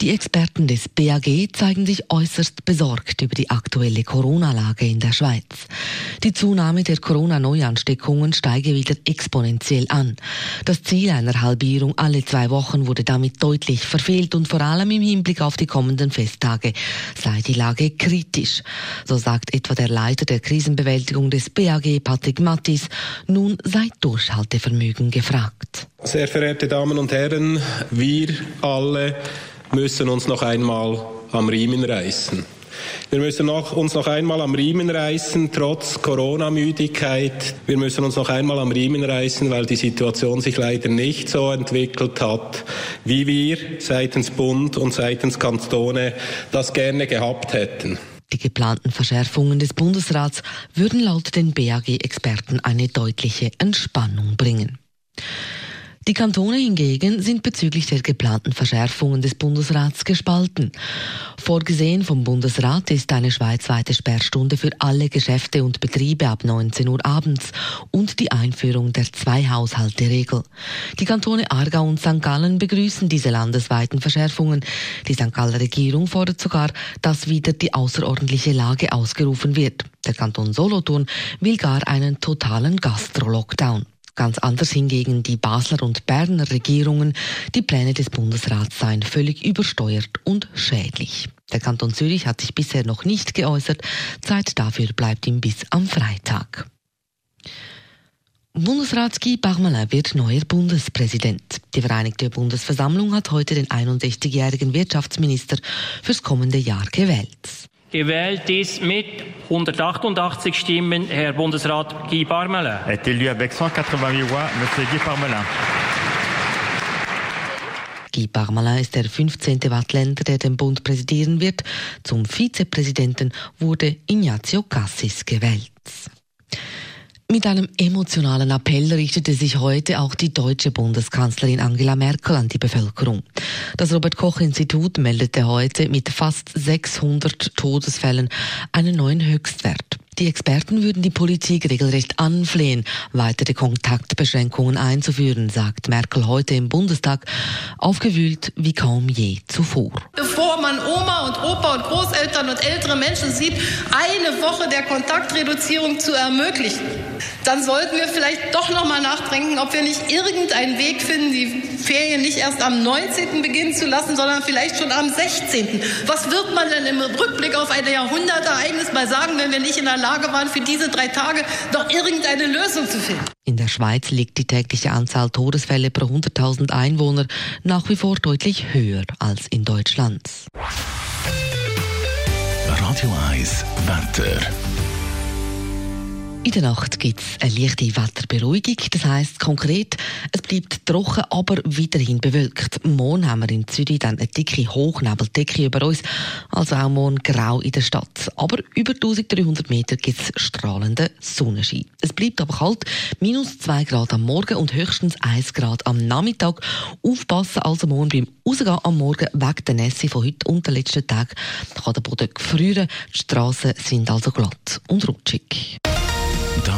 Die Experten des BAG zeigen sich äußerst besorgt über die aktuelle Corona-Lage in der Schweiz. Die Zunahme der Corona-Neuansteckungen steige wieder exponentiell an. Das Ziel einer Halbierung alle zwei Wochen wurde damit deutlich verfehlt und vor allem im Hinblick auf die kommenden Festtage sei die Lage kritisch. So sagt etwa der Leiter der Krisenbewältigung des BAG, Patrick Mattis, nun sei Durchhaltevermögen gefragt. Sehr verehrte Damen und Herren, wir alle müssen uns noch einmal am Riemen reißen. Wir müssen noch, uns noch einmal am Riemen reißen, trotz Corona-Müdigkeit. Wir müssen uns noch einmal am Riemen reißen, weil die Situation sich leider nicht so entwickelt hat, wie wir seitens Bund und seitens Kantone das gerne gehabt hätten. Die geplanten Verschärfungen des Bundesrats würden laut den BAG-Experten eine deutliche Entspannung bringen. Die Kantone hingegen sind bezüglich der geplanten Verschärfungen des Bundesrats gespalten. Vorgesehen vom Bundesrat ist eine schweizweite Sperrstunde für alle Geschäfte und Betriebe ab 19 Uhr abends und die Einführung der Zwei-Haushalte-Regel. Die Kantone Aargau und St. Gallen begrüßen diese landesweiten Verschärfungen. Die St. Galler Regierung fordert sogar, dass wieder die außerordentliche Lage ausgerufen wird. Der Kanton Solothurn will gar einen totalen Gastro-Lockdown. Ganz anders hingegen die Basler und Berner Regierungen. Die Pläne des Bundesrats seien völlig übersteuert und schädlich. Der Kanton Zürich hat sich bisher noch nicht geäußert. Zeit dafür bleibt ihm bis am Freitag. Bundesrat Guy Parmelin wird neuer Bundespräsident. Die Vereinigte Bundesversammlung hat heute den 61-jährigen Wirtschaftsminister fürs kommende Jahr gewählt. Gewählt ist mit 188 Stimmen Herr Bundesrat Guy Parmelin. Est élu avec 188 voix Monsieur Guy Parmelin. Guy Parmelin ist der 15. Wattländer, der den Bund präsidieren wird. Zum Vizepräsidenten wurde Ignazio Cassis gewählt. Mit einem emotionalen Appell richtete sich heute auch die deutsche Bundeskanzlerin Angela Merkel an die Bevölkerung. Das Robert Koch Institut meldete heute mit fast 600 Todesfällen einen neuen Höchstwert. Die Experten würden die Politik regelrecht anflehen, weitere Kontaktbeschränkungen einzuführen, sagt Merkel heute im Bundestag, aufgewühlt wie kaum je zuvor. Bevor man Oma und Opa und Großeltern und ältere Menschen sieht, eine Woche der Kontaktreduzierung zu ermöglichen, dann sollten wir vielleicht doch noch mal nachdenken, ob wir nicht irgendeinen Weg finden, die Ferien nicht erst am 19. beginnen zu lassen, sondern vielleicht schon am 16. Was wird man denn im Rückblick auf ein Jahrhundertereignis mal sagen, wenn wir nicht in der Lage waren, für diese drei Tage noch irgendeine Lösung zu finden? In der Schweiz liegt die tägliche Anzahl Todesfälle pro 100.000 Einwohner nach wie vor deutlich höher als in Deutschland. Radio 1, Wetter. In der Nacht gibt es eine leichte Wetterberuhigung. Das heisst konkret, es bleibt trocken, aber weiterhin bewölkt. Morgen haben wir in Zürich dann eine dicke Hochnebeldecke über uns, also auch morgen grau in der Stadt. Aber über 1300 Meter gibt es strahlenden Sonnenschein. Es bleibt aber kalt, minus 2 Grad am Morgen und höchstens 1 Grad am Nachmittag. Aufpassen also morgen beim Rausgehen am Morgen wegen der Nässe von heute und den letzten Tagen. Da kann der Boden gefrieren, die Strassen sind also glatt und rutschig.